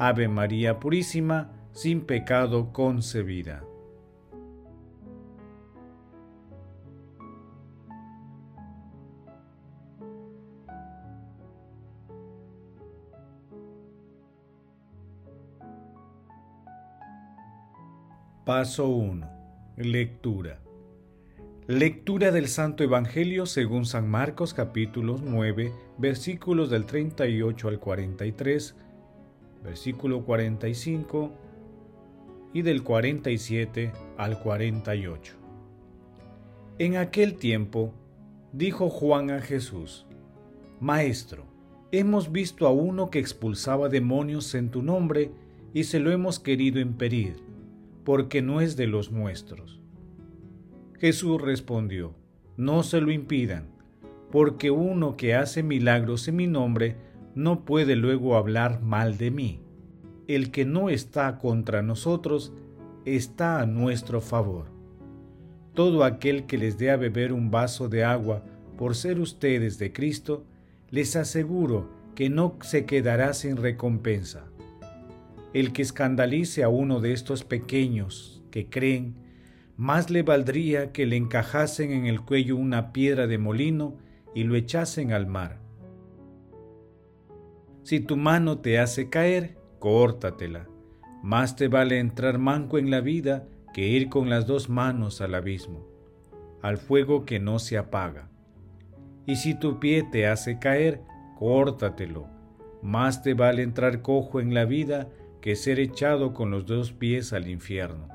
Ave María Purísima, sin pecado concebida. Paso 1. Lectura. Lectura del Santo Evangelio según San Marcos capítulo 9 versículos del 38 al 43 versículo 45 y del 47 al 48. En aquel tiempo dijo Juan a Jesús, Maestro, hemos visto a uno que expulsaba demonios en tu nombre y se lo hemos querido impedir, porque no es de los nuestros. Jesús respondió, No se lo impidan, porque uno que hace milagros en mi nombre no puede luego hablar mal de mí. El que no está contra nosotros está a nuestro favor. Todo aquel que les dé a beber un vaso de agua por ser ustedes de Cristo, les aseguro que no se quedará sin recompensa. El que escandalice a uno de estos pequeños que creen, más le valdría que le encajasen en el cuello una piedra de molino y lo echasen al mar. Si tu mano te hace caer, córtatela. Más te vale entrar manco en la vida que ir con las dos manos al abismo, al fuego que no se apaga. Y si tu pie te hace caer, córtatelo. Más te vale entrar cojo en la vida que ser echado con los dos pies al infierno.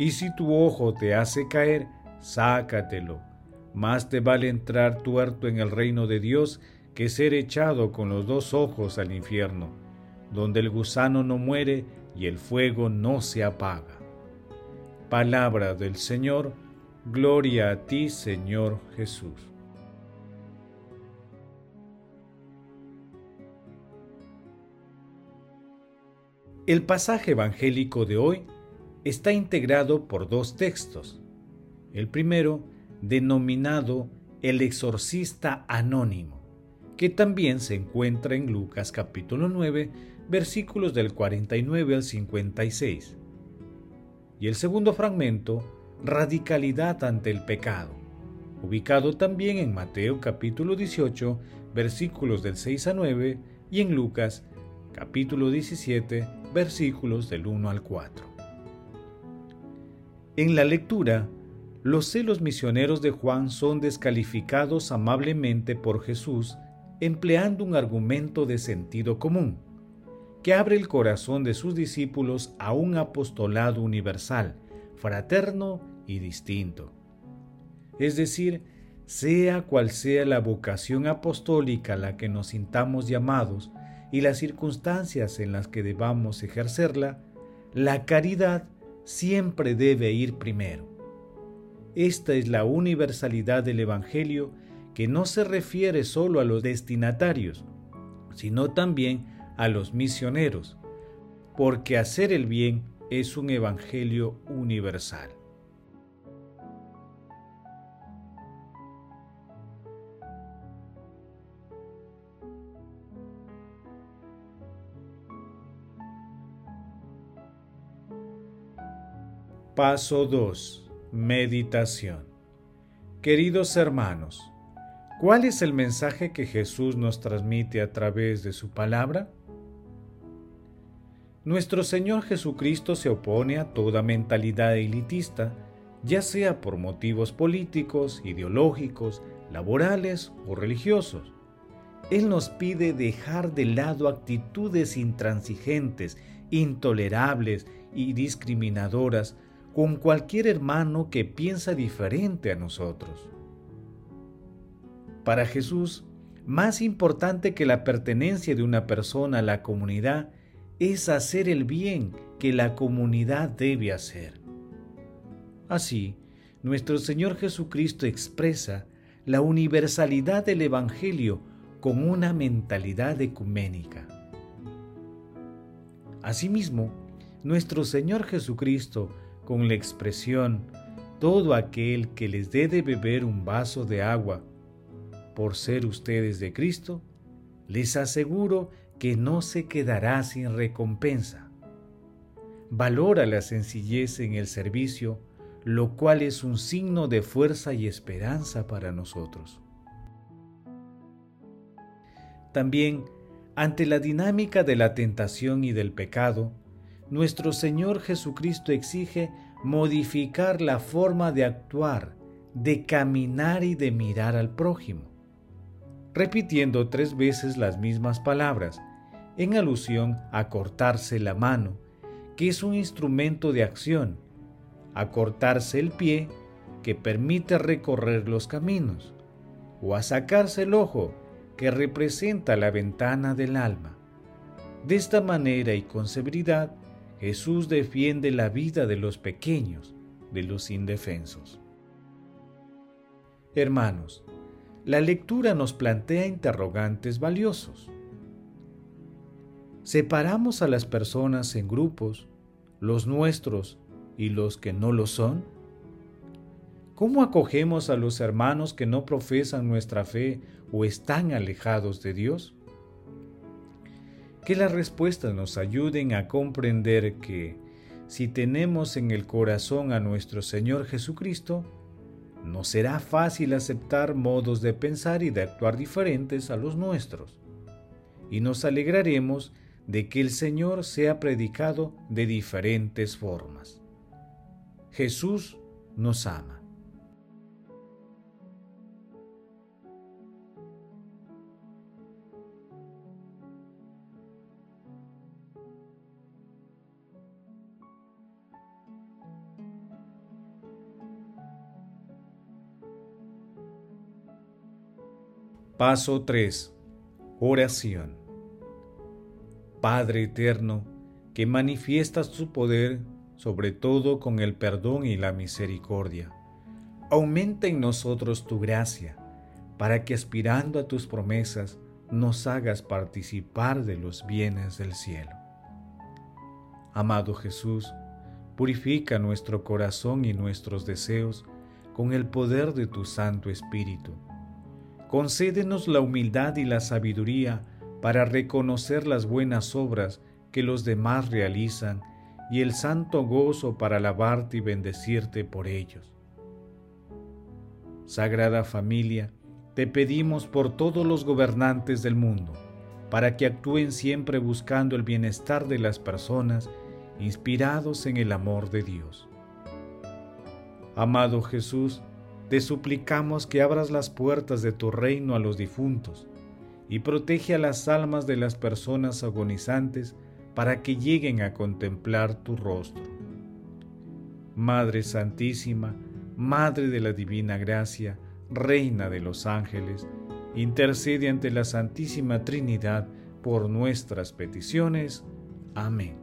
Y si tu ojo te hace caer, sácatelo. Más te vale entrar tuerto en el reino de Dios que ser echado con los dos ojos al infierno, donde el gusano no muere y el fuego no se apaga. Palabra del Señor, gloria a ti Señor Jesús. El pasaje evangélico de hoy está integrado por dos textos. El primero, denominado El exorcista anónimo que también se encuentra en Lucas capítulo 9, versículos del 49 al 56. Y el segundo fragmento, radicalidad ante el pecado, ubicado también en Mateo capítulo 18, versículos del 6 a 9, y en Lucas capítulo 17, versículos del 1 al 4. En la lectura, los celos misioneros de Juan son descalificados amablemente por Jesús empleando un argumento de sentido común, que abre el corazón de sus discípulos a un apostolado universal, fraterno y distinto. Es decir, sea cual sea la vocación apostólica a la que nos sintamos llamados y las circunstancias en las que debamos ejercerla, la caridad siempre debe ir primero. Esta es la universalidad del Evangelio que no se refiere solo a los destinatarios, sino también a los misioneros, porque hacer el bien es un evangelio universal. Paso 2. Meditación. Queridos hermanos, ¿Cuál es el mensaje que Jesús nos transmite a través de su palabra? Nuestro Señor Jesucristo se opone a toda mentalidad elitista, ya sea por motivos políticos, ideológicos, laborales o religiosos. Él nos pide dejar de lado actitudes intransigentes, intolerables y discriminadoras con cualquier hermano que piensa diferente a nosotros. Para Jesús, más importante que la pertenencia de una persona a la comunidad es hacer el bien que la comunidad debe hacer. Así, nuestro Señor Jesucristo expresa la universalidad del Evangelio con una mentalidad ecuménica. Asimismo, nuestro Señor Jesucristo, con la expresión, todo aquel que les dé de beber un vaso de agua, por ser ustedes de Cristo, les aseguro que no se quedará sin recompensa. Valora la sencillez en el servicio, lo cual es un signo de fuerza y esperanza para nosotros. También, ante la dinámica de la tentación y del pecado, nuestro Señor Jesucristo exige modificar la forma de actuar, de caminar y de mirar al prójimo, repitiendo tres veces las mismas palabras, en alusión a cortarse la mano, que es un instrumento de acción, a cortarse el pie, que permite recorrer los caminos, o a sacarse el ojo, que representa la ventana del alma. De esta manera y con severidad, Jesús defiende la vida de los pequeños, de los indefensos. Hermanos, la lectura nos plantea interrogantes valiosos. ¿Separamos a las personas en grupos, los nuestros y los que no lo son? ¿Cómo acogemos a los hermanos que no profesan nuestra fe o están alejados de Dios? Que las respuestas nos ayuden a comprender que si tenemos en el corazón a nuestro Señor Jesucristo, no será fácil aceptar modos de pensar y de actuar diferentes a los nuestros. Y nos alegraremos de que el Señor sea predicado de diferentes formas. Jesús nos ama. Paso 3. Oración. Padre eterno, que manifiestas tu poder sobre todo con el perdón y la misericordia, aumenta en nosotros tu gracia, para que aspirando a tus promesas nos hagas participar de los bienes del cielo. Amado Jesús, purifica nuestro corazón y nuestros deseos con el poder de tu Santo Espíritu concédenos la humildad y la sabiduría para reconocer las buenas obras que los demás realizan y el santo gozo para alabarte y bendecirte por ellos. Sagrada familia, te pedimos por todos los gobernantes del mundo, para que actúen siempre buscando el bienestar de las personas, inspirados en el amor de Dios. Amado Jesús, te suplicamos que abras las puertas de tu reino a los difuntos y protege a las almas de las personas agonizantes para que lleguen a contemplar tu rostro. Madre Santísima, Madre de la Divina Gracia, Reina de los ángeles, intercede ante la Santísima Trinidad por nuestras peticiones. Amén.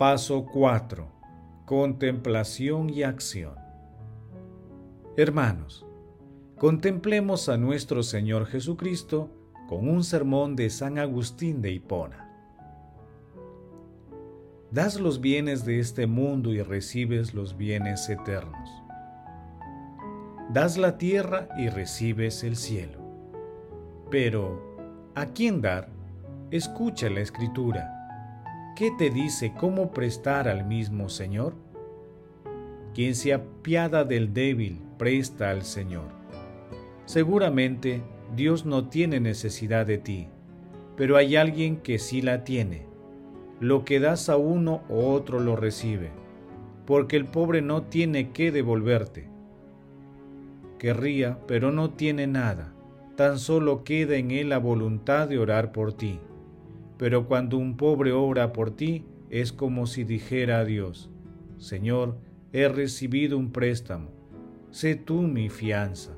Paso 4. Contemplación y acción. Hermanos, contemplemos a nuestro Señor Jesucristo con un sermón de San Agustín de Hipona. Das los bienes de este mundo y recibes los bienes eternos. Das la tierra y recibes el cielo. Pero, ¿a quién dar? Escucha la escritura ¿qué te dice cómo prestar al mismo Señor? Quien se apiada del débil, presta al Señor. Seguramente Dios no tiene necesidad de ti, pero hay alguien que sí la tiene. Lo que das a uno o otro lo recibe, porque el pobre no tiene qué devolverte. Querría, pero no tiene nada, tan solo queda en él la voluntad de orar por ti. Pero cuando un pobre ora por ti, es como si dijera a Dios, Señor, he recibido un préstamo, sé tú mi fianza.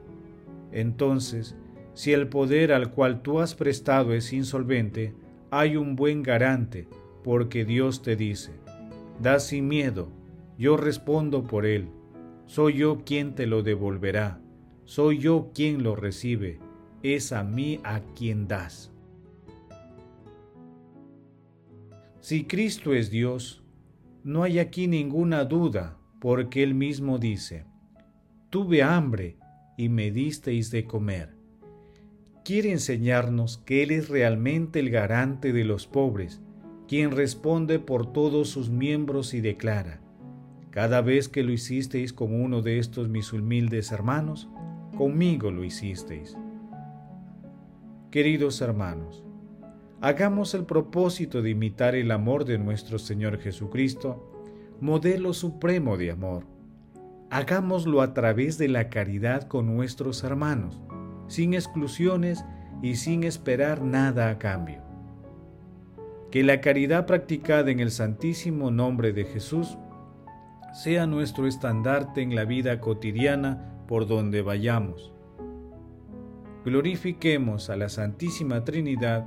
Entonces, si el poder al cual tú has prestado es insolvente, hay un buen garante, porque Dios te dice, da sin miedo, yo respondo por él, soy yo quien te lo devolverá, soy yo quien lo recibe, es a mí a quien das. Si Cristo es Dios, no hay aquí ninguna duda, porque Él mismo dice, Tuve hambre y me disteis de comer quiere enseñarnos que Él es realmente el garante de los pobres, quien responde por todos sus miembros y declara, cada vez que lo hicisteis con uno de estos mis humildes hermanos, conmigo lo hicisteis. Queridos hermanos, hagamos el propósito de imitar el amor de nuestro Señor Jesucristo, modelo supremo de amor. Hagámoslo a través de la caridad con nuestros hermanos sin exclusiones y sin esperar nada a cambio. Que la caridad practicada en el santísimo nombre de Jesús sea nuestro estandarte en la vida cotidiana por donde vayamos. Glorifiquemos a la Santísima Trinidad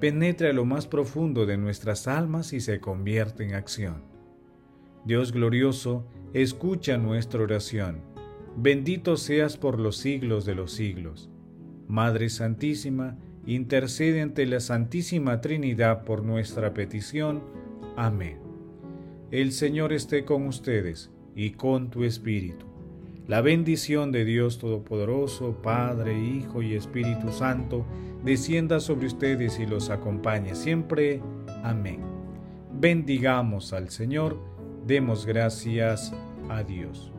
penetre a lo más profundo de nuestras almas y se convierta en acción. Dios glorioso, escucha nuestra oración. Bendito seas por los siglos de los siglos. Madre Santísima, intercede ante la Santísima Trinidad por nuestra petición. Amén. El Señor esté con ustedes y con tu espíritu. La bendición de Dios Todopoderoso, Padre, Hijo y Espíritu Santo, descienda sobre ustedes y los acompañe siempre. Amén. Bendigamos al Señor, demos gracias a Dios.